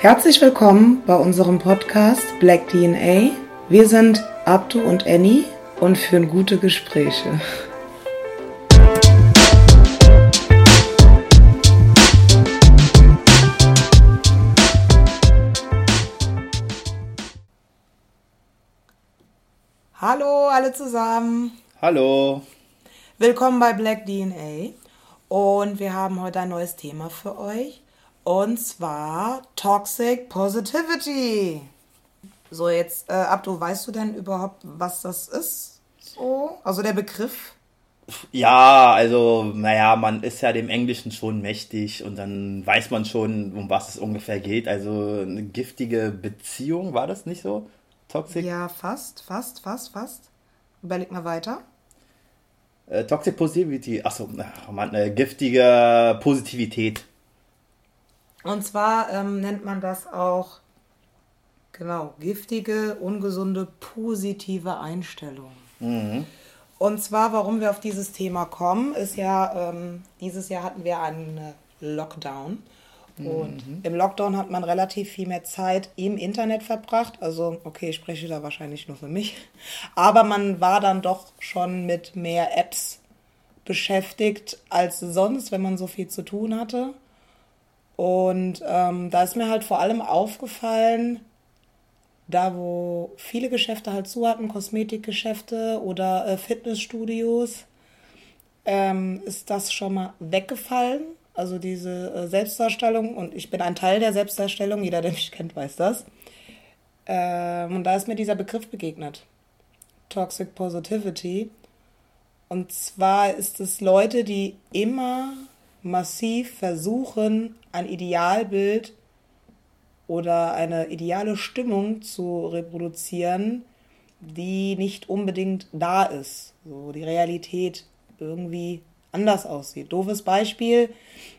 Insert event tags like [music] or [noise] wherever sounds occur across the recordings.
Herzlich willkommen bei unserem Podcast Black DNA. Wir sind Abdu und Annie und führen gute Gespräche. Hallo alle zusammen. Hallo. Willkommen bei Black DNA. Und wir haben heute ein neues Thema für euch. Und zwar Toxic Positivity. So, jetzt, äh, Abdu, weißt du denn überhaupt, was das ist? So, also der Begriff? Ja, also, naja, man ist ja dem Englischen schon mächtig und dann weiß man schon, um was es ungefähr geht. Also eine giftige Beziehung, war das nicht so? Toxic? Ja, fast, fast, fast, fast. Überleg mal weiter. Äh, Toxic Positivity, achso, oh Mann, äh, giftige Positivität. Und zwar ähm, nennt man das auch, genau, giftige, ungesunde, positive Einstellung. Mhm. Und zwar, warum wir auf dieses Thema kommen, ist ja, ähm, dieses Jahr hatten wir einen Lockdown. Und mhm. im Lockdown hat man relativ viel mehr Zeit im Internet verbracht. Also, okay, ich spreche da wahrscheinlich nur für mich. Aber man war dann doch schon mit mehr Apps beschäftigt als sonst, wenn man so viel zu tun hatte. Und ähm, da ist mir halt vor allem aufgefallen, da wo viele Geschäfte halt zu hatten, Kosmetikgeschäfte oder äh, Fitnessstudios, ähm, ist das schon mal weggefallen. Also diese äh, Selbstdarstellung und ich bin ein Teil der Selbstdarstellung, jeder, der mich kennt, weiß das. Ähm, und da ist mir dieser Begriff begegnet. Toxic Positivity. Und zwar ist es Leute, die immer massiv versuchen, ein Idealbild oder eine ideale Stimmung zu reproduzieren, die nicht unbedingt da ist. So die Realität irgendwie anders aussieht. Doofes Beispiel.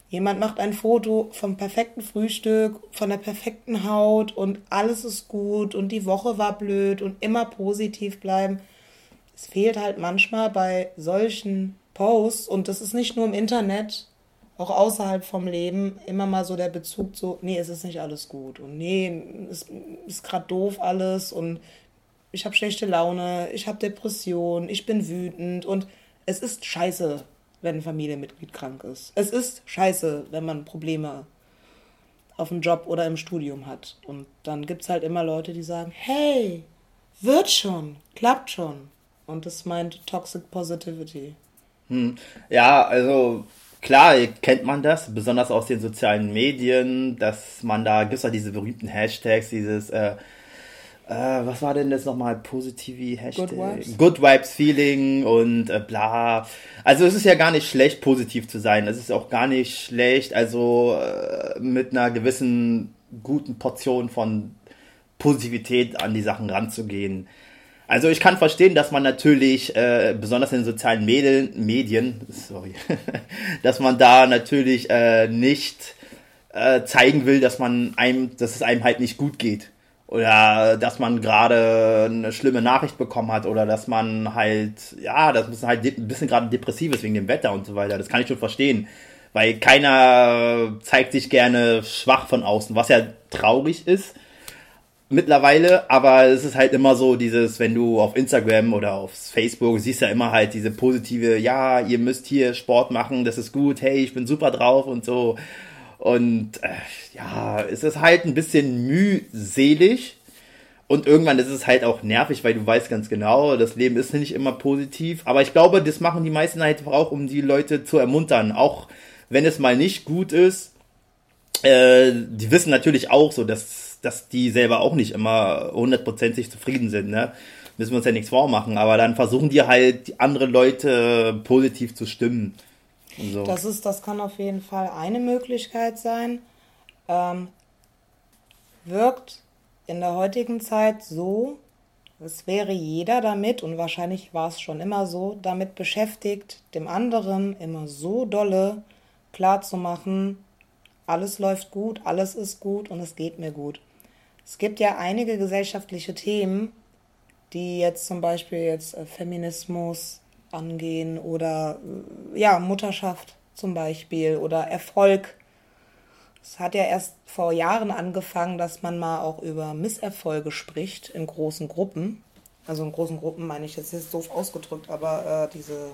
Jemand macht ein Foto vom perfekten Frühstück, von der perfekten Haut und alles ist gut und die Woche war blöd und immer positiv bleiben. Es fehlt halt manchmal bei solchen Posts und das ist nicht nur im Internet, auch außerhalb vom Leben immer mal so der Bezug zu, nee, es ist nicht alles gut und nee, es ist gerade doof alles und ich habe schlechte Laune, ich habe Depression, ich bin wütend und es ist scheiße, wenn ein Familienmitglied krank ist. Es ist scheiße, wenn man Probleme auf dem Job oder im Studium hat. Und dann gibt es halt immer Leute, die sagen, hey, wird schon, klappt schon. Und das meint Toxic Positivity. Hm. Ja, also klar kennt man das, besonders aus den sozialen Medien, dass man da, gibt es ja diese berühmten Hashtags, dieses, äh, äh, was war denn das nochmal, positive Hashtag? Good Vibes. Good Vibes Feeling und äh, bla. Also es ist ja gar nicht schlecht, positiv zu sein. Es ist auch gar nicht schlecht, also äh, mit einer gewissen guten Portion von Positivität an die Sachen ranzugehen. Also ich kann verstehen, dass man natürlich, äh, besonders in den sozialen Medien, Medien sorry, [laughs] dass man da natürlich äh, nicht äh, zeigen will, dass man einem, dass es einem halt nicht gut geht. Oder dass man gerade eine schlimme Nachricht bekommen hat oder dass man halt, ja, das ist halt ein bisschen gerade depressiv ist wegen dem Wetter und so weiter. Das kann ich schon verstehen. Weil keiner zeigt sich gerne schwach von außen, was ja traurig ist mittlerweile, aber es ist halt immer so dieses, wenn du auf Instagram oder auf Facebook siehst ja immer halt diese positive, ja, ihr müsst hier Sport machen, das ist gut, hey, ich bin super drauf und so. Und äh, ja, es ist halt ein bisschen mühselig. Und irgendwann ist es halt auch nervig, weil du weißt ganz genau, das Leben ist nicht immer positiv. Aber ich glaube, das machen die meisten halt auch, um die Leute zu ermuntern. Auch wenn es mal nicht gut ist. Äh, die wissen natürlich auch so, dass dass die selber auch nicht immer hundertprozentig zufrieden sind, ne? Müssen wir uns ja nichts vormachen, aber dann versuchen die halt, andere Leute positiv zu stimmen. So. Das ist, das kann auf jeden Fall eine Möglichkeit sein. Ähm, wirkt in der heutigen Zeit so, es wäre jeder damit, und wahrscheinlich war es schon immer so, damit beschäftigt, dem anderen immer so dolle klarzumachen, alles läuft gut, alles ist gut und es geht mir gut. Es gibt ja einige gesellschaftliche Themen, die jetzt zum Beispiel jetzt äh, Feminismus angehen oder äh, ja, Mutterschaft zum Beispiel oder Erfolg. Es hat ja erst vor Jahren angefangen, dass man mal auch über Misserfolge spricht in großen Gruppen. Also in großen Gruppen meine ich jetzt ist doof ausgedrückt, aber äh, diese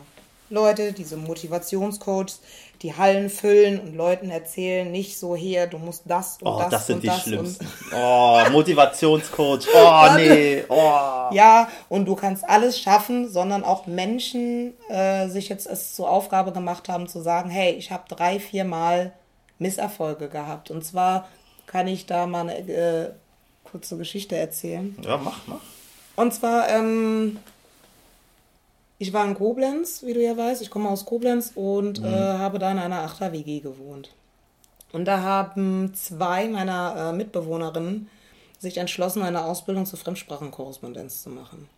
Leute, diese Motivationscoaches, die Hallen füllen und Leuten erzählen, nicht so hier, du musst das und oh, das, das sind und die das schlimmsten. [laughs] oh, Motivationscoach. Oh, [laughs] nee. Oh. Ja, und du kannst alles schaffen, sondern auch Menschen äh, sich jetzt es zur Aufgabe gemacht haben zu sagen, hey, ich habe drei, vier Mal Misserfolge gehabt. Und zwar kann ich da mal eine äh, kurze Geschichte erzählen. Ja, mach, mach. Und zwar, ähm, ich war in Koblenz, wie du ja weißt. Ich komme aus Koblenz und mhm. äh, habe da in einer Achter-WG gewohnt. Und da haben zwei meiner äh, Mitbewohnerinnen sich entschlossen, eine Ausbildung zur Fremdsprachenkorrespondenz zu machen.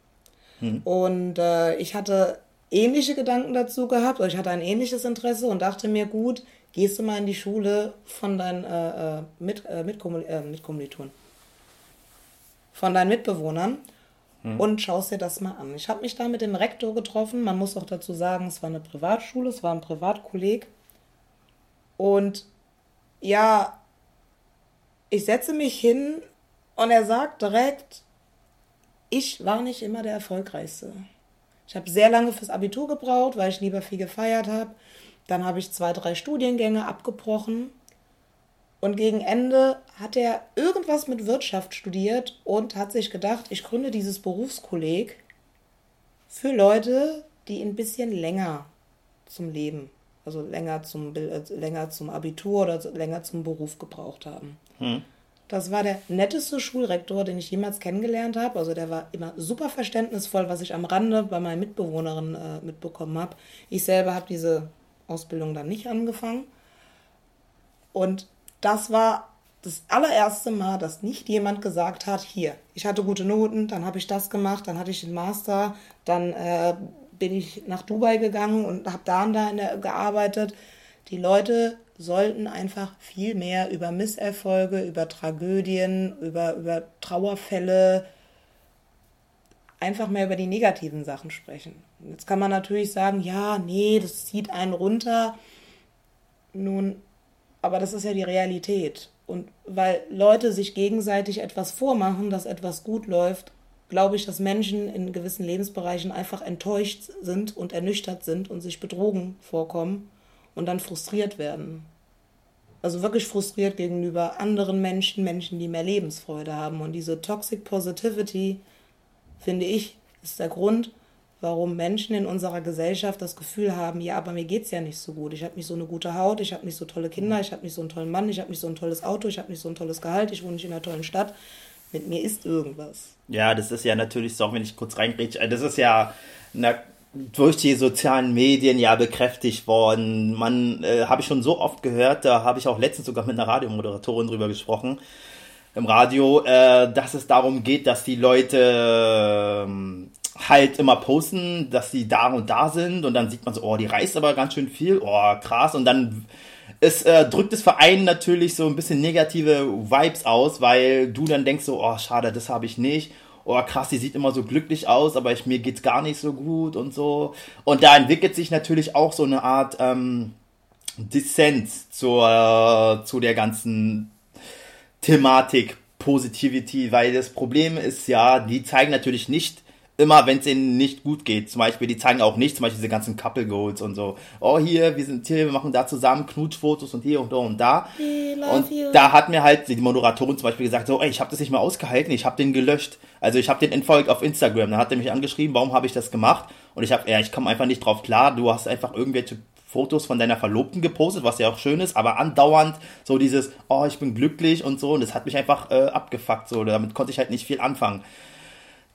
Mhm. Und äh, ich hatte ähnliche Gedanken dazu gehabt, oder ich hatte ein ähnliches Interesse und dachte mir, gut, gehst du mal in die Schule von deinen äh, äh Mit, äh, äh, Mitkommilitonen, von deinen Mitbewohnern hm. und schaust dir das mal an. Ich habe mich da mit dem Rektor getroffen. Man muss auch dazu sagen, es war eine Privatschule, es war ein Privatkolleg. Und ja, ich setze mich hin und er sagt direkt, ich war nicht immer der Erfolgreichste. Ich habe sehr lange fürs Abitur gebraucht, weil ich lieber viel gefeiert habe. Dann habe ich zwei, drei Studiengänge abgebrochen. Und gegen Ende hat er irgendwas mit Wirtschaft studiert und hat sich gedacht, ich gründe dieses Berufskolleg für Leute, die ein bisschen länger zum Leben, also länger zum, äh, länger zum Abitur oder länger zum Beruf gebraucht haben. Hm. Das war der netteste Schulrektor, den ich jemals kennengelernt habe. Also der war immer super verständnisvoll, was ich am Rande bei meinen Mitbewohnerinnen äh, mitbekommen habe. Ich selber habe diese Ausbildung dann nicht angefangen. Und das war das allererste Mal, dass nicht jemand gesagt hat, hier, ich hatte gute Noten, dann habe ich das gemacht, dann hatte ich den Master, dann äh, bin ich nach Dubai gegangen und habe da und da der, gearbeitet. Die Leute sollten einfach viel mehr über Misserfolge, über Tragödien, über, über Trauerfälle, einfach mehr über die negativen Sachen sprechen. Jetzt kann man natürlich sagen, ja, nee, das zieht einen runter. Nun, aber das ist ja die Realität. Und weil Leute sich gegenseitig etwas vormachen, dass etwas gut läuft, glaube ich, dass Menschen in gewissen Lebensbereichen einfach enttäuscht sind und ernüchtert sind und sich betrogen vorkommen und dann frustriert werden. Also wirklich frustriert gegenüber anderen Menschen, Menschen, die mehr Lebensfreude haben. Und diese Toxic Positivity, finde ich, ist der Grund, warum Menschen in unserer Gesellschaft das Gefühl haben, ja, aber mir geht es ja nicht so gut. Ich habe nicht so eine gute Haut, ich habe nicht so tolle Kinder, ich habe nicht so einen tollen Mann, ich habe nicht so ein tolles Auto, ich habe nicht so ein tolles Gehalt, ich wohne nicht in einer tollen Stadt. Mit mir ist irgendwas. Ja, das ist ja natürlich so, wenn ich kurz reingrätsche, das ist ja na, durch die sozialen Medien ja bekräftigt worden. Man äh, habe ich schon so oft gehört, da habe ich auch letztens sogar mit einer Radiomoderatorin drüber gesprochen im Radio, äh, dass es darum geht, dass die Leute äh, halt immer posten, dass sie da und da sind und dann sieht man so, oh, die reist aber ganz schön viel, oh, krass und dann es äh, drückt das Verein natürlich so ein bisschen negative Vibes aus, weil du dann denkst so, oh, schade, das habe ich nicht. Oh, krass, die sieht immer so glücklich aus, aber ich, mir geht's gar nicht so gut und so. Und da entwickelt sich natürlich auch so eine Art ähm, Dissens zur, äh, zu der ganzen Thematik Positivity, weil das Problem ist ja, die zeigen natürlich nicht immer, wenn es ihnen nicht gut geht. Zum Beispiel, die zeigen auch nicht, zum Beispiel diese ganzen Couple Goals und so. Oh, hier, wir sind hier, wir machen da zusammen Knutschfotos und hier und da und da. Und you. da hat mir halt die Moderatorin zum Beispiel gesagt, so, ey, ich habe das nicht mehr ausgehalten, ich habe den gelöscht. Also ich habe den entfolgt auf Instagram. Dann hat er mich angeschrieben, warum habe ich das gemacht? Und ich habe, ja, ich komme einfach nicht drauf klar. Du hast einfach irgendwelche Fotos von deiner Verlobten gepostet, was ja auch schön ist, aber andauernd so dieses, oh, ich bin glücklich und so. Und das hat mich einfach äh, abgefuckt. So, damit konnte ich halt nicht viel anfangen.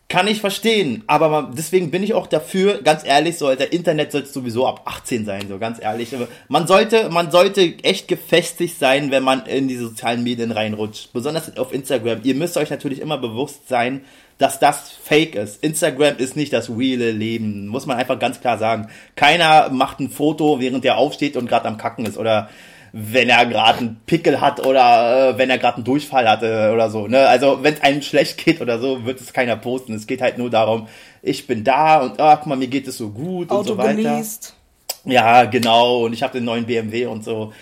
Kann ich verstehen, aber deswegen bin ich auch dafür, ganz ehrlich, so, der Internet sollte sowieso ab 18 sein, so ganz ehrlich. Man sollte, man sollte echt gefestigt sein, wenn man in die sozialen Medien reinrutscht. Besonders auf Instagram. Ihr müsst euch natürlich immer bewusst sein, dass das fake ist. Instagram ist nicht das reale Leben, muss man einfach ganz klar sagen. Keiner macht ein Foto, während er aufsteht und gerade am Kacken ist oder wenn er gerade einen Pickel hat oder äh, wenn er gerade einen Durchfall hatte oder so. Ne? Also wenn es einem schlecht geht oder so, wird es keiner posten. Es geht halt nur darum, ich bin da und ach guck mal, mir geht es so gut Auto und so weiter. Genießt. Ja, genau. Und ich habe den neuen BMW und so.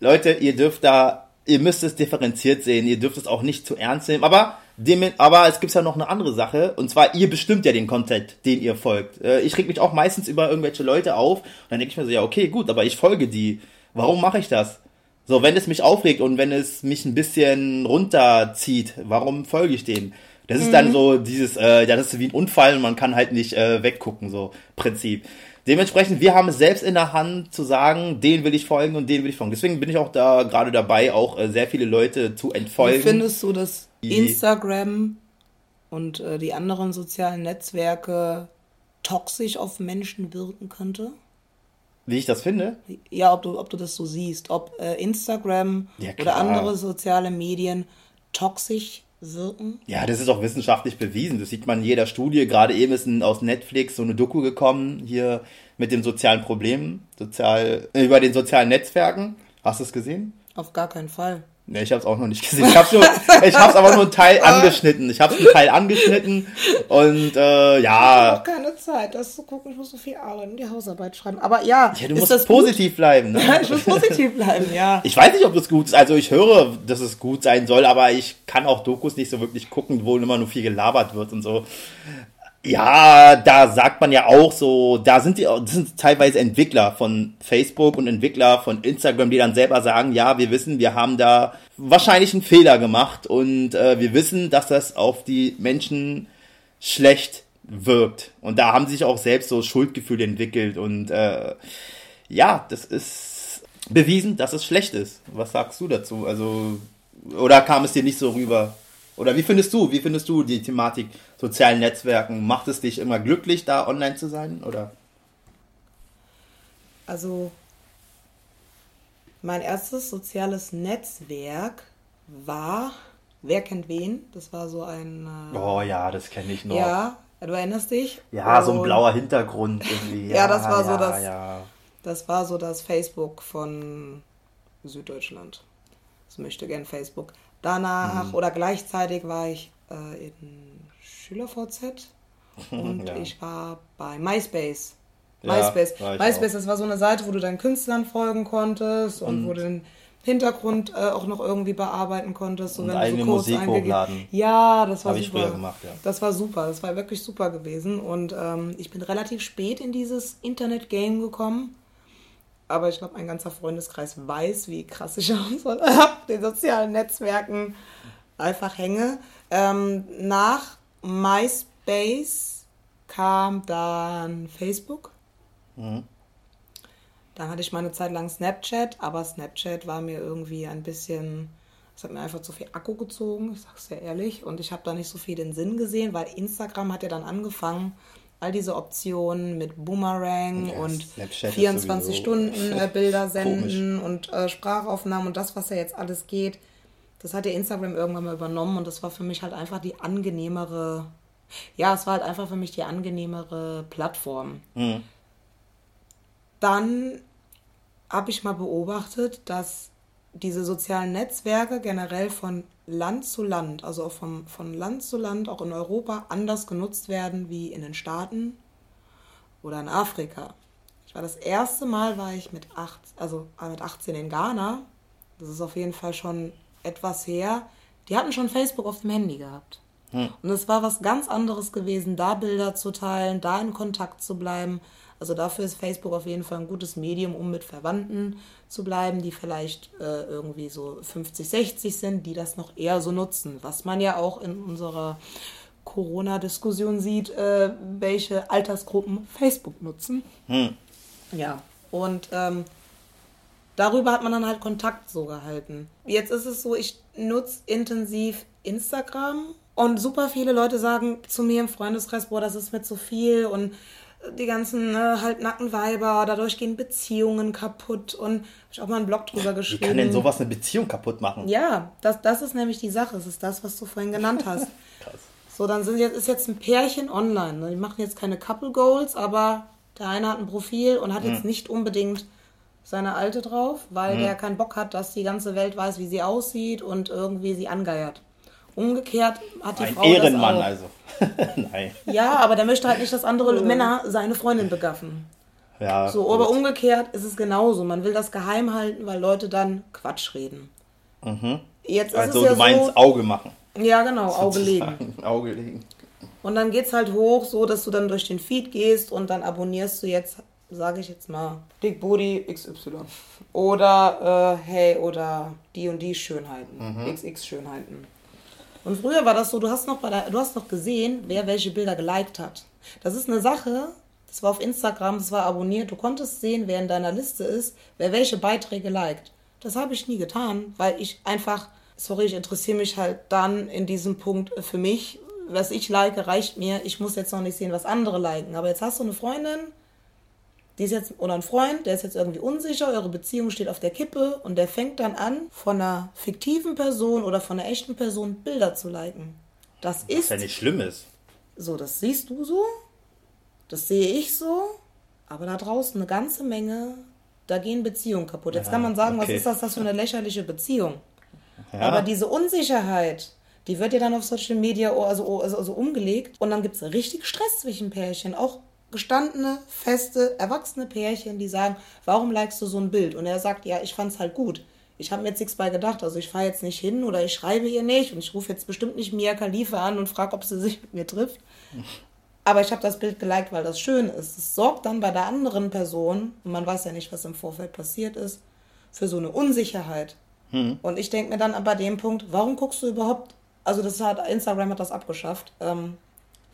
Leute, ihr dürft da ihr müsst es differenziert sehen, ihr dürft es auch nicht zu ernst nehmen, aber dem, aber es gibt ja noch eine andere Sache, und zwar, ihr bestimmt ja den Content, den ihr folgt. Äh, ich reg mich auch meistens über irgendwelche Leute auf, und dann denke ich mir so, ja, okay, gut, aber ich folge die. Warum mache ich das? So, wenn es mich aufregt und wenn es mich ein bisschen runterzieht, warum folge ich dem? Das ist mhm. dann so dieses, äh, ja, das ist wie ein Unfall und man kann halt nicht äh, weggucken, so Prinzip. Dementsprechend, wir haben es selbst in der Hand zu sagen, den will ich folgen und den will ich folgen. Deswegen bin ich auch da gerade dabei, auch äh, sehr viele Leute zu entfolgen. Wie findest du, dass Instagram und äh, die anderen sozialen Netzwerke toxisch auf Menschen wirken könnte? Wie ich das finde? Ja, ob du, ob du das so siehst. Ob äh, Instagram ja, oder andere soziale Medien toxisch wirken. Ja, das ist auch wissenschaftlich bewiesen. Das sieht man in jeder Studie. Gerade eben ist aus Netflix so eine Doku gekommen, hier mit den sozialen Problemen, sozial, äh, über den sozialen Netzwerken. Hast du es gesehen? Auf gar keinen Fall. Ne, ich habe es auch noch nicht gesehen. Ich habe [laughs] ich hab's aber nur einen Teil angeschnitten. Ich habe einen Teil angeschnitten und äh, ja. Ich habe keine Zeit, das zu gucken. Ich muss so viel arbeiten, die Hausarbeit schreiben. Aber ja, ja du musst positiv gut? bleiben. Ne? Ja, [laughs] ich muss positiv bleiben, ja. Ich weiß nicht, ob das gut ist. Also ich höre, dass es gut sein soll, aber ich kann auch Dokus nicht so wirklich gucken, wo immer nur viel gelabert wird und so. Ja, da sagt man ja auch so, da sind die, das sind teilweise Entwickler von Facebook und Entwickler von Instagram, die dann selber sagen, ja, wir wissen, wir haben da wahrscheinlich einen Fehler gemacht und äh, wir wissen, dass das auf die Menschen schlecht wirkt. Und da haben sich auch selbst so Schuldgefühle entwickelt und äh, ja, das ist bewiesen, dass es schlecht ist. Was sagst du dazu? Also, oder kam es dir nicht so rüber? Oder wie findest du, wie findest du die Thematik sozialen Netzwerken? Macht es dich immer glücklich, da online zu sein? Oder? Also, mein erstes soziales Netzwerk war, wer kennt wen? Das war so ein. Äh, oh ja, das kenne ich noch. Ja, du erinnerst dich? Ja, Und, so ein blauer Hintergrund irgendwie. Ja, [laughs] ja das war ja, so das. Ja. Das war so das Facebook von Süddeutschland. Das möchte gern Facebook. Danach mhm. oder gleichzeitig war ich äh, in SchülerVZ [laughs] und ja. ich war bei MySpace. MySpace. Ja, MySpace, das war so eine Seite, wo du deinen Künstlern folgen konntest und, und wo du den Hintergrund äh, auch noch irgendwie bearbeiten konntest. So, und wenn eigene so Musik hochladen. Ja, das war Hab super. Ich früher gemacht, ja. Das war super, das war wirklich super gewesen. Und ähm, ich bin relativ spät in dieses Internet-Game gekommen. Aber ich glaube, ein ganzer Freundeskreis weiß, wie krass ich [laughs] auf den sozialen Netzwerken einfach hänge. Ähm, nach MySpace kam dann Facebook. Mhm. Dann hatte ich meine Zeit lang Snapchat, aber Snapchat war mir irgendwie ein bisschen, es hat mir einfach zu viel Akku gezogen, ich sag's sehr ehrlich. Und ich habe da nicht so viel den Sinn gesehen, weil Instagram hat ja dann angefangen, all diese Optionen mit Boomerang ja, und 24 Stunden äh, [laughs] Bilder senden und äh, Sprachaufnahmen und das, was ja jetzt alles geht, das hat ja Instagram irgendwann mal übernommen und das war für mich halt einfach die angenehmere, ja, es war halt einfach für mich die angenehmere Plattform. Mhm. Dann habe ich mal beobachtet, dass diese sozialen Netzwerke generell von Land zu Land, also vom, von Land zu Land, auch in Europa, anders genutzt werden wie in den Staaten oder in Afrika. Ich war das erste Mal, war ich mit, acht, also mit 18 in Ghana. Das ist auf jeden Fall schon etwas her. Die hatten schon Facebook auf dem Handy gehabt. Hm. Und es war was ganz anderes gewesen, da Bilder zu teilen, da in Kontakt zu bleiben. Also dafür ist Facebook auf jeden Fall ein gutes Medium, um mit Verwandten zu bleiben, die vielleicht äh, irgendwie so 50, 60 sind, die das noch eher so nutzen. Was man ja auch in unserer Corona-Diskussion sieht, äh, welche Altersgruppen Facebook nutzen. Hm. Ja, und ähm, darüber hat man dann halt Kontakt so gehalten. Jetzt ist es so, ich nutze intensiv Instagram und super viele Leute sagen zu mir im Freundeskreis, boah, das ist mir zu viel und die ganzen ne, halbnackten Weiber, dadurch gehen Beziehungen kaputt und habe ich auch mal einen Blog drüber geschrieben. Wie kann denn sowas eine Beziehung kaputt machen? Ja, das, das ist nämlich die Sache. Es ist das, was du vorhin genannt hast. [laughs] Krass. So, dann sind jetzt, ist jetzt ein Pärchen online. Ne? Die machen jetzt keine Couple Goals, aber der eine hat ein Profil und hat hm. jetzt nicht unbedingt seine alte drauf, weil hm. der keinen Bock hat, dass die ganze Welt weiß, wie sie aussieht und irgendwie sie angeiert. Umgekehrt hat die ein Frau Ehrenmann das auch. also. [laughs] Nein. Ja, aber der möchte halt nicht, dass andere Männer seine Freundin begaffen. Ja. So, aber umgekehrt ist es genauso. Man will das geheim halten, weil Leute dann Quatsch reden. Mhm. Jetzt ist also es ja du meinst so, Auge machen. Ja, genau, Auge legen. [laughs] Auge legen. Und dann geht es halt hoch, so dass du dann durch den Feed gehst und dann abonnierst du jetzt, sage ich jetzt mal, Big Booty XY. Oder äh, hey, oder die und die Schönheiten. Mhm. XX Schönheiten. Und früher war das so, du hast noch bei der, du hast noch gesehen, wer welche Bilder geliked hat. Das ist eine Sache, das war auf Instagram, das war abonniert. Du konntest sehen, wer in deiner Liste ist, wer welche Beiträge liked. Das habe ich nie getan, weil ich einfach, sorry, ich interessiere mich halt dann in diesem Punkt für mich. Was ich like, reicht mir. Ich muss jetzt noch nicht sehen, was andere liken. Aber jetzt hast du eine Freundin, die ist jetzt, oder ein Freund, der ist jetzt irgendwie unsicher, eure Beziehung steht auf der Kippe und der fängt dann an, von einer fiktiven Person oder von einer echten Person Bilder zu liken. Das was ist. Was ja nicht schlimm ist. So, das siehst du so, das sehe ich so, aber da draußen eine ganze Menge da gehen Beziehungen kaputt. Jetzt ja, kann man sagen, okay. was ist das, das für eine lächerliche Beziehung? Ja. Aber diese Unsicherheit, die wird ja dann auf Social Media also, also, also umgelegt und dann gibt es richtig Stress zwischen Pärchen. Auch gestandene, feste, erwachsene Pärchen, die sagen, warum likest du so ein Bild? Und er sagt, ja, ich fand's halt gut. Ich habe mir jetzt nichts bei gedacht. Also ich fahre jetzt nicht hin oder ich schreibe ihr nicht und ich rufe jetzt bestimmt nicht Mia Khalifa an und frage, ob sie sich mit mir trifft. Aber ich habe das Bild geliked, weil das schön ist. Es sorgt dann bei der anderen Person, und man weiß ja nicht, was im Vorfeld passiert ist, für so eine Unsicherheit. Hm. Und ich denke mir dann bei dem Punkt, warum guckst du überhaupt, also das hat, Instagram hat das abgeschafft, ähm,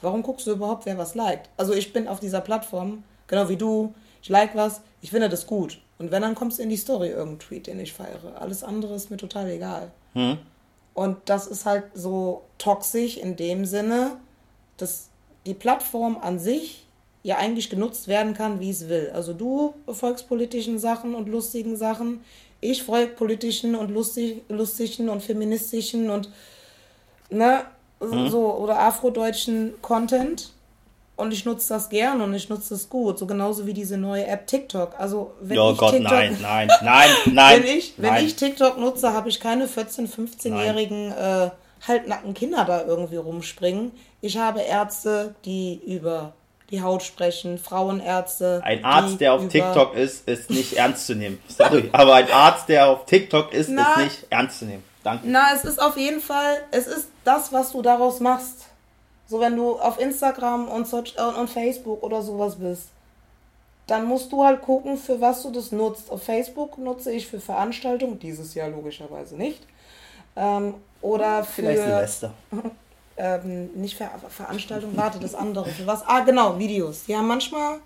warum guckst du überhaupt, wer was liked? Also ich bin auf dieser Plattform, genau wie du, ich like was, ich finde das gut. Und wenn, dann kommst du in die Story irgendein Tweet, den ich feiere. Alles andere ist mir total egal. Hm. Und das ist halt so toxisch in dem Sinne, dass die Plattform an sich ja eigentlich genutzt werden kann, wie es will. Also du folgst politischen Sachen und lustigen Sachen, ich folge politischen und lustig, lustigen und feministischen und ne, mhm. so oder afrodeutschen Content. Und ich nutze das gern und ich nutze das gut. So genauso wie diese neue App TikTok. Also wenn oh ich Gott, TikTok, nein, nein, nein, [laughs] nein. wenn ich, wenn nein. ich TikTok nutze, habe ich keine 14-, 15-jährigen äh, halbnacken Kinder da irgendwie rumspringen. Ich habe Ärzte, die über die Haut sprechen, Frauenärzte. Ein Arzt, der auf TikTok ist, ist nicht ernst zu nehmen. Sorry, aber ein Arzt, der auf TikTok ist, na, ist nicht ernst zu nehmen. Danke. Na, es ist auf jeden Fall, es ist das, was du daraus machst. So, wenn du auf Instagram und, und Facebook oder sowas bist, dann musst du halt gucken, für was du das nutzt. Auf Facebook nutze ich für Veranstaltungen, dieses Jahr logischerweise nicht. Ähm, oder für. Vielleicht Silvester. [laughs] Ähm, nicht für Veranstaltungen, warte, das andere. Für was? Ah, genau, Videos. Ja, manchmal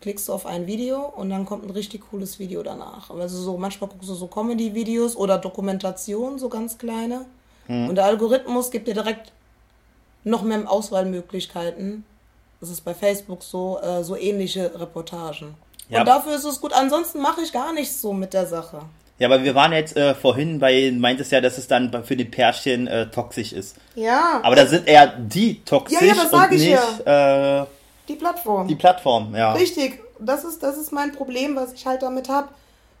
klickst du auf ein Video und dann kommt ein richtig cooles Video danach. Also so, manchmal guckst du so Comedy-Videos oder Dokumentationen, so ganz kleine. Hm. Und der Algorithmus gibt dir direkt noch mehr Auswahlmöglichkeiten. Das ist bei Facebook so, äh, so ähnliche Reportagen. Ja. Und dafür ist es gut. Ansonsten mache ich gar nichts so mit der Sache. Ja, aber wir waren jetzt äh, vorhin bei, meintest ja, dass es dann für die Pärchen äh, toxisch ist. Ja. Aber da sind eher die toxisch ja, ja, das und nicht ja. äh, die Plattform. Die Plattform, ja. Richtig. Das ist, das ist mein Problem, was ich halt damit habe.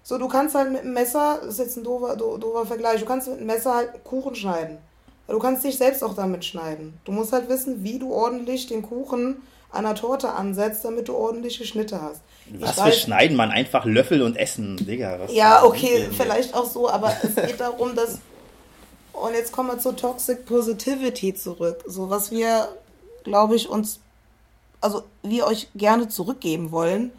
So, du kannst halt mit einem Messer, das ist jetzt ein doofer, doofer Vergleich, du kannst mit einem Messer halt Kuchen schneiden. Du kannst dich selbst auch damit schneiden. Du musst halt wissen, wie du ordentlich den Kuchen an der Torte ansetzt, damit du ordentliche Schnitte hast. Was für Schneiden, man einfach Löffel und Essen, Digga. ja, okay, vielleicht auch so, aber es geht darum, dass. Und jetzt kommen wir zur Toxic Positivity zurück. So, was wir, glaube ich, uns. Also, wir euch gerne zurückgeben wollen,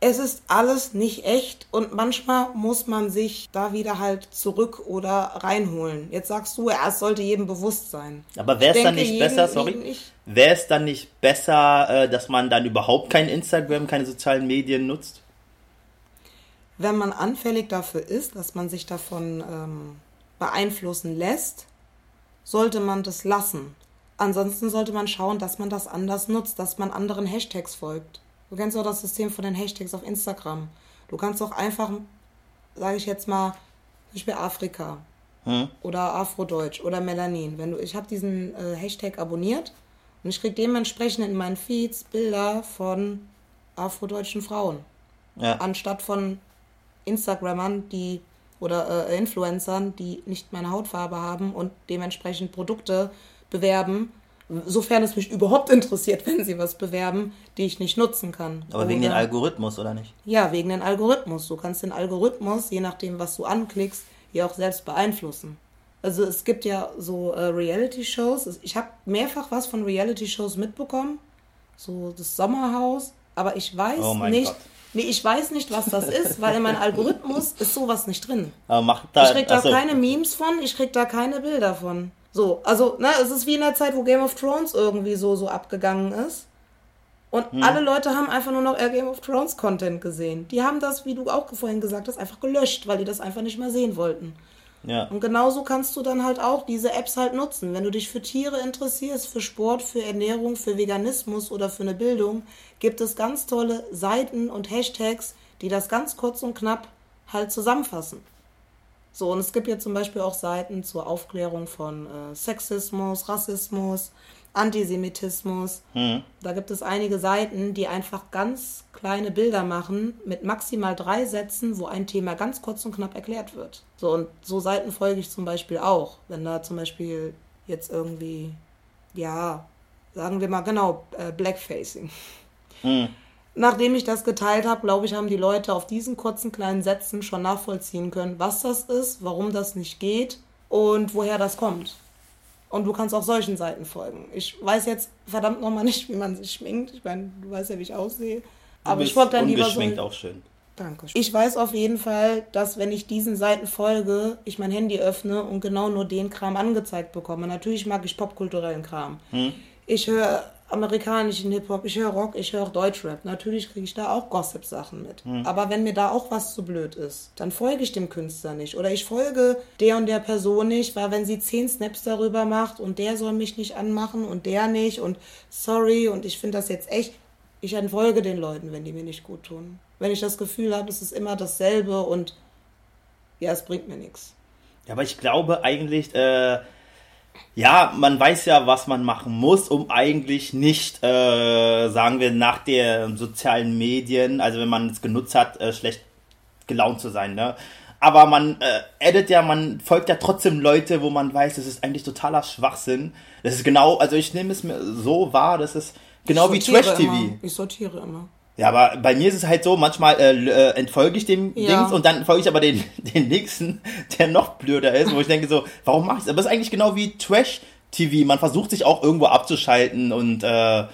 es ist alles nicht echt und manchmal muss man sich da wieder halt zurück oder reinholen. Jetzt sagst du, ja, es sollte jedem bewusst sein. Aber wäre es dann nicht jeden, besser, sorry, wäre es dann nicht besser, äh, dass man dann überhaupt kein Instagram, keine sozialen Medien nutzt? Wenn man anfällig dafür ist, dass man sich davon ähm, beeinflussen lässt, sollte man das lassen. Ansonsten sollte man schauen, dass man das anders nutzt, dass man anderen Hashtags folgt. Du kennst auch das System von den Hashtags auf Instagram. Du kannst auch einfach, sage ich jetzt mal, zum Beispiel Afrika hm? oder Afrodeutsch oder Melanin. Wenn du, ich habe diesen äh, Hashtag abonniert und ich kriege dementsprechend in meinen Feeds Bilder von afrodeutschen Frauen. Ja. Anstatt von Instagrammern, die oder äh, Influencern, die nicht meine Hautfarbe haben und dementsprechend Produkte bewerben, sofern es mich überhaupt interessiert, [laughs] wenn sie was bewerben, die ich nicht nutzen kann. Aber oder, wegen dem Algorithmus, oder nicht? Ja, wegen dem Algorithmus. Du kannst den Algorithmus, je nachdem, was du anklickst, ja auch selbst beeinflussen. Also es gibt ja so äh, Reality-Shows. Ich habe mehrfach was von Reality-Shows mitbekommen. So das Sommerhaus. Aber ich weiß oh nicht. Gott. Nee, ich weiß nicht, was das ist, weil in meinem Algorithmus ist sowas nicht drin. Aber macht da, ich krieg da also, keine Memes von, ich krieg da keine Bilder von. So, also, ne, es ist wie in der Zeit, wo Game of Thrones irgendwie so, so abgegangen ist. Und hm. alle Leute haben einfach nur noch Game of Thrones Content gesehen. Die haben das, wie du auch vorhin gesagt hast, einfach gelöscht, weil die das einfach nicht mehr sehen wollten. Ja. Und genauso kannst du dann halt auch diese Apps halt nutzen. Wenn du dich für Tiere interessierst, für Sport, für Ernährung, für Veganismus oder für eine Bildung, gibt es ganz tolle Seiten und Hashtags, die das ganz kurz und knapp halt zusammenfassen. So, und es gibt ja zum Beispiel auch Seiten zur Aufklärung von äh, Sexismus, Rassismus, Antisemitismus. Hm. Da gibt es einige Seiten, die einfach ganz kleine Bilder machen mit maximal drei Sätzen, wo ein Thema ganz kurz und knapp erklärt wird. So, und so Seiten folge ich zum Beispiel auch. Wenn da zum Beispiel jetzt irgendwie, ja, sagen wir mal genau, äh, Blackfacing. Hm. Nachdem ich das geteilt habe, glaube ich, haben die Leute auf diesen kurzen kleinen Sätzen schon nachvollziehen können, was das ist, warum das nicht geht und woher das kommt. Und du kannst auch solchen Seiten folgen. Ich weiß jetzt verdammt nochmal nicht, wie man sich schminkt. Ich meine, du weißt ja, wie ich aussehe. Aber ich folge dann lieber so. schminkt auch schön. Danke. Ich weiß auf jeden Fall, dass wenn ich diesen Seiten folge, ich mein Handy öffne und genau nur den Kram angezeigt bekomme. Natürlich mag ich popkulturellen Kram. Hm. Ich höre amerikanischen Hip-Hop, ich höre Rock, ich höre auch Deutschrap. Natürlich kriege ich da auch Gossip-Sachen mit. Mhm. Aber wenn mir da auch was zu blöd ist, dann folge ich dem Künstler nicht. Oder ich folge der und der Person nicht, weil wenn sie zehn Snaps darüber macht und der soll mich nicht anmachen und der nicht und sorry und ich finde das jetzt echt, ich entfolge den Leuten, wenn die mir nicht gut tun. Wenn ich das Gefühl habe, es ist immer dasselbe und ja, es bringt mir nichts. Ja, aber ich glaube eigentlich, äh ja, man weiß ja, was man machen muss, um eigentlich nicht, äh, sagen wir, nach den sozialen Medien, also wenn man es genutzt hat, äh, schlecht gelaunt zu sein, ne? Aber man äh, addet ja, man folgt ja trotzdem Leute, wo man weiß, das ist eigentlich totaler Schwachsinn. Das ist genau, also ich nehme es mir so wahr, das ist genau wie Trash-TV. Ich sortiere immer. Ja, aber bei mir ist es halt so, manchmal äh, äh, entfolge ich dem ja. Dings und dann folge ich aber den, [laughs] den nächsten, der noch blöder ist, wo ich denke so, warum mache ich das? Aber es ist eigentlich genau wie Trash-TV. Man versucht sich auch irgendwo abzuschalten und äh,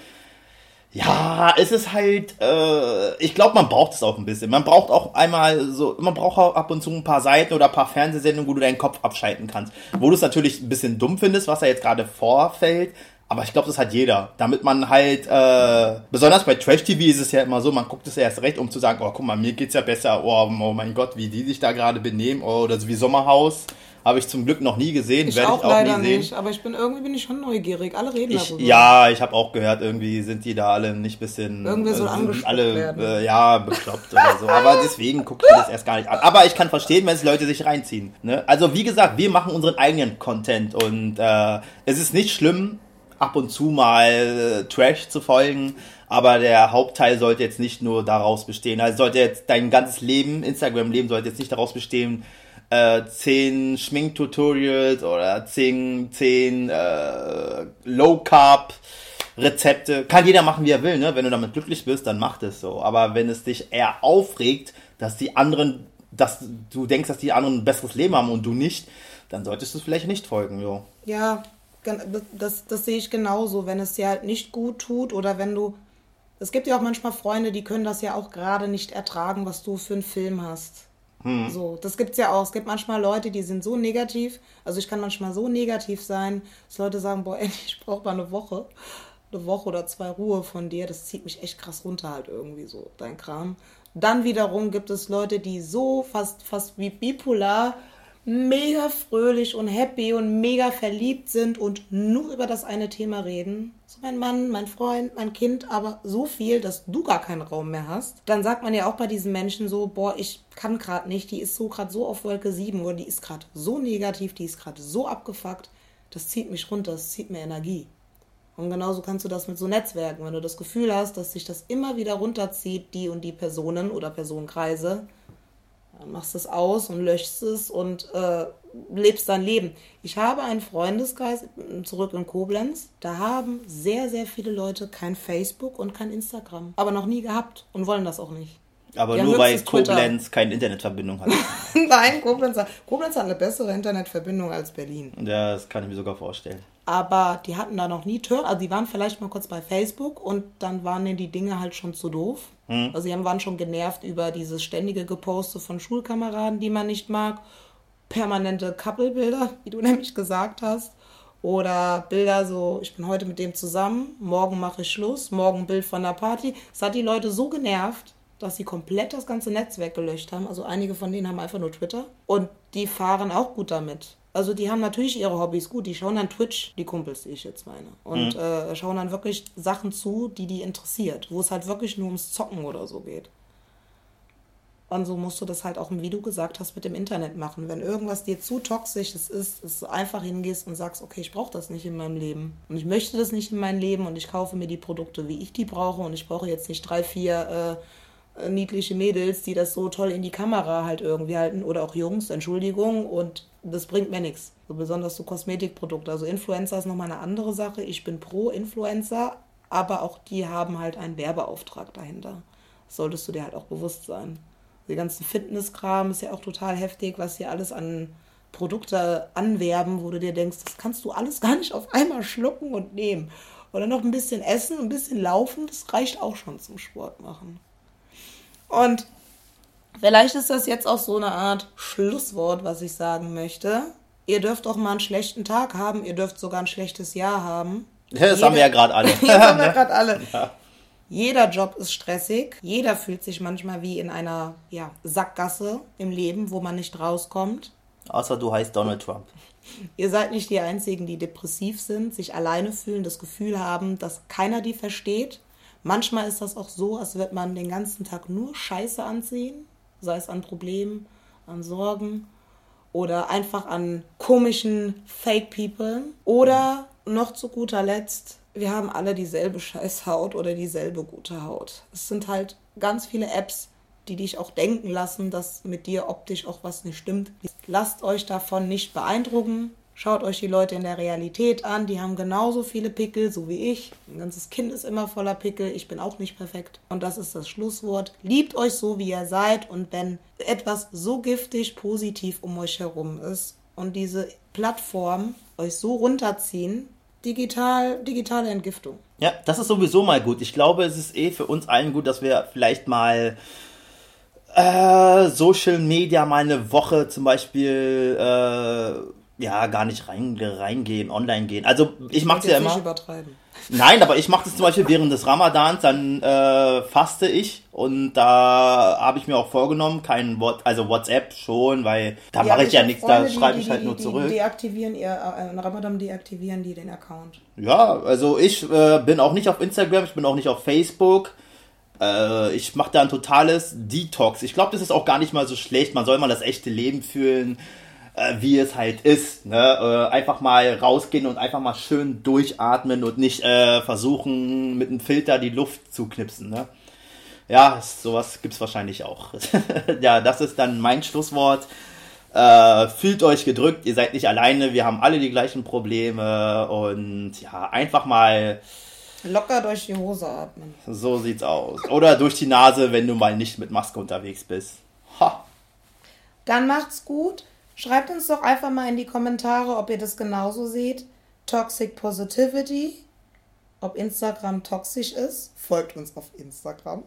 ja, es ist halt, äh, ich glaube, man braucht es auch ein bisschen. Man braucht auch einmal so, man braucht auch ab und zu ein paar Seiten oder ein paar Fernsehsendungen, wo du deinen Kopf abschalten kannst. Wo du es natürlich ein bisschen dumm findest, was da jetzt gerade vorfällt, aber ich glaube, das hat jeder. Damit man halt, äh, besonders bei Trash-TV ist es ja immer so, man guckt es ja erst recht, um zu sagen, oh, guck mal, mir geht's ja besser. Oh, oh mein Gott, wie die sich da gerade benehmen. Oh, oder so wie Sommerhaus. Habe ich zum Glück noch nie gesehen, ich werde ich auch leider nie sehen. Nicht, aber ich bin irgendwie bin ich schon neugierig. Alle reden ich, darüber. Ja, ich habe auch gehört, irgendwie sind die da alle nicht bisschen irgendwie so äh, alle. Äh, ja bekloppt oder so. Aber [laughs] deswegen gucke ich das erst gar nicht an. Aber ich kann verstehen, wenn es Leute sich reinziehen. Ne? Also wie gesagt, wir machen unseren eigenen Content und äh, es ist nicht schlimm, ab und zu mal äh, Trash zu folgen, aber der Hauptteil sollte jetzt nicht nur daraus bestehen. Also sollte jetzt dein ganzes Leben, Instagram-Leben sollte jetzt nicht daraus bestehen, äh, zehn Schminktutorials oder zehn, zehn äh, Low-Carb Rezepte. Kann jeder machen, wie er will, ne? Wenn du damit glücklich bist, dann mach das so. Aber wenn es dich eher aufregt, dass die anderen, dass du denkst, dass die anderen ein besseres Leben haben und du nicht, dann solltest du es vielleicht nicht folgen, jo. Ja, das, das sehe ich genauso, wenn es dir halt nicht gut tut oder wenn du. Es gibt ja auch manchmal Freunde, die können das ja auch gerade nicht ertragen, was du für einen Film hast. Hm. So, das gibt's ja auch. Es gibt manchmal Leute, die sind so negativ. Also ich kann manchmal so negativ sein, dass Leute sagen, boah, [laughs] ey, ich brauche mal eine Woche. Eine Woche oder zwei Ruhe von dir. Das zieht mich echt krass runter halt irgendwie so, dein Kram. Dann wiederum gibt es Leute, die so fast, fast wie bipolar mega fröhlich und happy und mega verliebt sind und nur über das eine Thema reden. So mein Mann, mein Freund, mein Kind, aber so viel, dass du gar keinen Raum mehr hast. Dann sagt man ja auch bei diesen Menschen so, boah, ich kann gerade nicht, die ist so gerade so auf Wolke 7 oder die ist gerade so negativ, die ist gerade so abgefuckt, das zieht mich runter, das zieht mir Energie. Und genauso kannst du das mit so Netzwerken, wenn du das Gefühl hast, dass sich das immer wieder runterzieht, die und die Personen oder Personenkreise, dann machst du es aus und löschst es und äh, lebst dein Leben. Ich habe einen Freundeskreis zurück in Koblenz. Da haben sehr, sehr viele Leute kein Facebook und kein Instagram. Aber noch nie gehabt und wollen das auch nicht. Aber nur weil Koblenz keine Internetverbindung hat. [laughs] Nein, Koblenz, Koblenz hat eine bessere Internetverbindung als Berlin. Ja, das kann ich mir sogar vorstellen. Aber die hatten da noch nie Turn, also die waren vielleicht mal kurz bei Facebook und dann waren denen die Dinge halt schon zu doof. Hm. Also sie waren schon genervt über dieses ständige Geposte von Schulkameraden, die man nicht mag. Permanente Couple-Bilder, [laughs] wie du nämlich gesagt hast. Oder Bilder so, ich bin heute mit dem zusammen, morgen mache ich Schluss, morgen ein Bild von der Party. Das hat die Leute so genervt, dass sie komplett das ganze Netzwerk gelöscht haben. Also einige von denen haben einfach nur Twitter. Und die fahren auch gut damit. Also die haben natürlich ihre Hobbys gut. Die schauen dann Twitch, die Kumpels, die ich jetzt meine. Und mhm. äh, schauen dann wirklich Sachen zu, die die interessiert. Wo es halt wirklich nur ums Zocken oder so geht. Und so musst du das halt auch, wie du gesagt hast, mit dem Internet machen. Wenn irgendwas dir zu toxisch ist, dass du einfach hingehst und sagst, okay, ich brauche das nicht in meinem Leben. Und ich möchte das nicht in meinem Leben und ich kaufe mir die Produkte, wie ich die brauche. Und ich brauche jetzt nicht drei, vier... Äh, niedliche Mädels, die das so toll in die Kamera halt irgendwie halten oder auch Jungs, Entschuldigung, und das bringt mir nichts. So besonders so Kosmetikprodukte. Also Influencer ist nochmal eine andere Sache. Ich bin pro Influencer, aber auch die haben halt einen Werbeauftrag dahinter. Das solltest du dir halt auch bewusst sein. Die ganzen Fitnesskram ist ja auch total heftig, was hier alles an Produkte anwerben, wo du dir denkst, das kannst du alles [laughs] gar nicht auf einmal schlucken und nehmen. Oder noch ein bisschen essen, ein bisschen laufen, das reicht auch schon zum Sport machen. Und vielleicht ist das jetzt auch so eine Art Schlusswort, was ich sagen möchte. Ihr dürft auch mal einen schlechten Tag haben, ihr dürft sogar ein schlechtes Jahr haben. Das Jeder, haben wir ja gerade alle. [laughs] das haben wir gerade alle. Ja. Jeder Job ist stressig. Jeder fühlt sich manchmal wie in einer ja, Sackgasse im Leben, wo man nicht rauskommt. Außer du heißt Donald Trump. Ihr seid nicht die Einzigen, die depressiv sind, sich alleine fühlen, das Gefühl haben, dass keiner die versteht. Manchmal ist das auch so, als wird man den ganzen Tag nur Scheiße anziehen, sei es an Problemen, an Sorgen oder einfach an komischen Fake People. Oder noch zu guter Letzt, wir haben alle dieselbe Scheißhaut oder dieselbe gute Haut. Es sind halt ganz viele Apps, die dich auch denken lassen, dass mit dir optisch auch was nicht stimmt. Lasst euch davon nicht beeindrucken. Schaut euch die Leute in der Realität an, die haben genauso viele Pickel, so wie ich. Ein ganzes Kind ist immer voller Pickel, ich bin auch nicht perfekt. Und das ist das Schlusswort. Liebt euch so, wie ihr seid und wenn etwas so giftig positiv um euch herum ist und diese Plattform euch so runterziehen, digital, digitale Entgiftung. Ja, das ist sowieso mal gut. Ich glaube, es ist eh für uns allen gut, dass wir vielleicht mal äh, Social Media mal eine Woche zum Beispiel äh, ja, gar nicht rein, reingehen, online gehen. Also ich mache es ja immer. Nicht übertreiben. Nein, aber ich mache das zum Beispiel während des Ramadans, dann äh, faste ich und da habe ich mir auch vorgenommen, kein What, also WhatsApp schon, weil da ja, mache ich ja nichts, da schreibe ich halt die, nur zurück. Die deaktivieren ihr, äh, Ramadan deaktivieren die den Account. Ja, also ich äh, bin auch nicht auf Instagram, ich bin auch nicht auf Facebook. Äh, ich mache da ein totales Detox. Ich glaube, das ist auch gar nicht mal so schlecht. Man soll mal das echte Leben fühlen äh, wie es halt ist. Ne? Äh, einfach mal rausgehen und einfach mal schön durchatmen und nicht äh, versuchen, mit einem Filter die Luft zu knipsen. Ne? Ja, sowas gibt es wahrscheinlich auch. [laughs] ja, das ist dann mein Schlusswort. Äh, fühlt euch gedrückt, ihr seid nicht alleine, wir haben alle die gleichen Probleme und ja, einfach mal locker durch die Hose atmen. So sieht's aus. Oder durch die Nase, wenn du mal nicht mit Maske unterwegs bist. Ha. Dann macht's gut. Schreibt uns doch einfach mal in die Kommentare, ob ihr das genauso seht. Toxic Positivity, ob Instagram toxisch ist. Folgt uns auf Instagram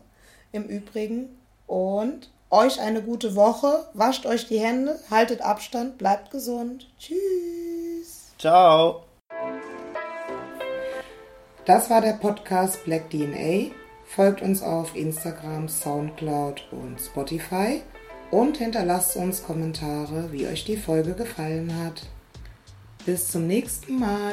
im Übrigen. Und euch eine gute Woche. Wascht euch die Hände, haltet Abstand, bleibt gesund. Tschüss. Ciao. Das war der Podcast Black DNA. Folgt uns auf Instagram, Soundcloud und Spotify und hinterlasst uns Kommentare, wie euch die Folge gefallen hat. Bis zum nächsten Mal.